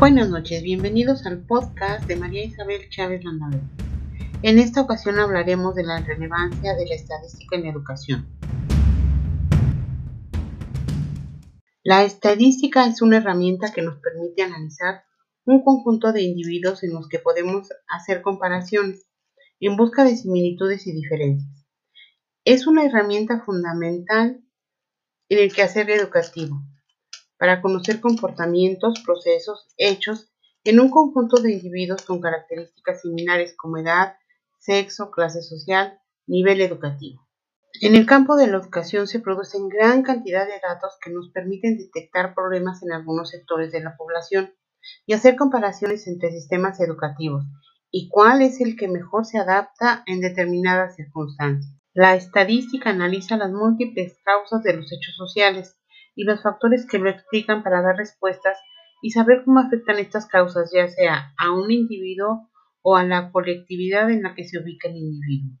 Buenas noches, bienvenidos al podcast de María Isabel Chávez Landaverde. En esta ocasión hablaremos de la relevancia de la estadística en la educación. La estadística es una herramienta que nos permite analizar un conjunto de individuos en los que podemos hacer comparaciones en busca de similitudes y diferencias. Es una herramienta fundamental en el quehacer educativo para conocer comportamientos, procesos, hechos en un conjunto de individuos con características similares como edad, sexo, clase social, nivel educativo. En el campo de la educación se producen gran cantidad de datos que nos permiten detectar problemas en algunos sectores de la población y hacer comparaciones entre sistemas educativos y cuál es el que mejor se adapta en determinadas circunstancias. La estadística analiza las múltiples causas de los hechos sociales y los factores que lo explican para dar respuestas y saber cómo afectan estas causas ya sea a un individuo o a la colectividad en la que se ubica el individuo.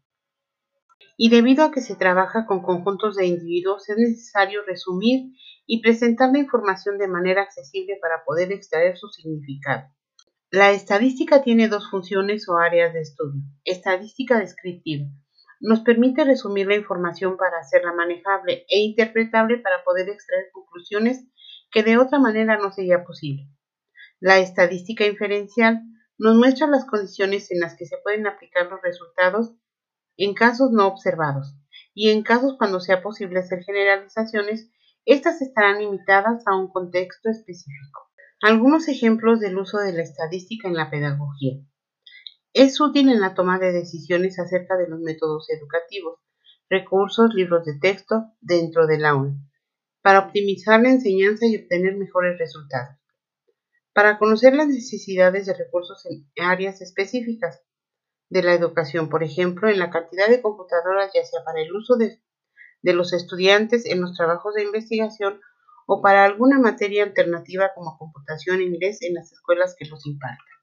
Y debido a que se trabaja con conjuntos de individuos, es necesario resumir y presentar la información de manera accesible para poder extraer su significado. La estadística tiene dos funciones o áreas de estudio. Estadística descriptiva. Nos permite resumir la información para hacerla manejable e interpretable para poder extraer conclusiones que de otra manera no sería posible. La estadística inferencial nos muestra las condiciones en las que se pueden aplicar los resultados en casos no observados, y en casos cuando sea posible hacer generalizaciones, estas estarán limitadas a un contexto específico. Algunos ejemplos del uso de la estadística en la pedagogía. Es útil en la toma de decisiones acerca de los métodos educativos, recursos, libros de texto dentro del aula, para optimizar la enseñanza y obtener mejores resultados para conocer las necesidades de recursos en áreas específicas de la educación, por ejemplo, en la cantidad de computadoras, ya sea para el uso de, los estudiantes en los trabajos de investigación o para alguna materia alternativa como computación e inglés en las escuelas que los impartan.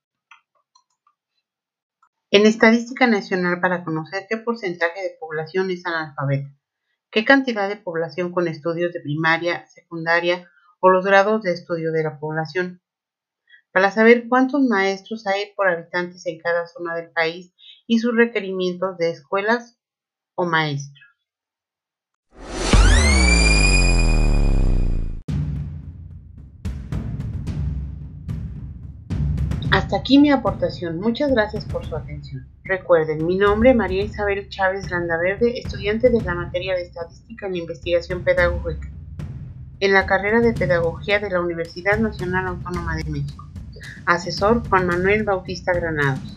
En estadística nacional para conocer qué porcentaje de población es analfabeta, qué cantidad de población con estudios de primaria, secundaria o los grados de estudio de la población, para saber cuántos maestros hay por habitantes en cada zona del país y sus requerimientos de escuelas o maestros. Hasta aquí mi aportación. Muchas gracias por su atención. Recuerden, mi nombre es María Isabel Chávez Landaverde, estudiante de la materia de Estadística en Investigación Pedagógica, en la carrera de Pedagogía de la Universidad Nacional Autónoma de México. Asesor Juan Manuel Bautista Granados.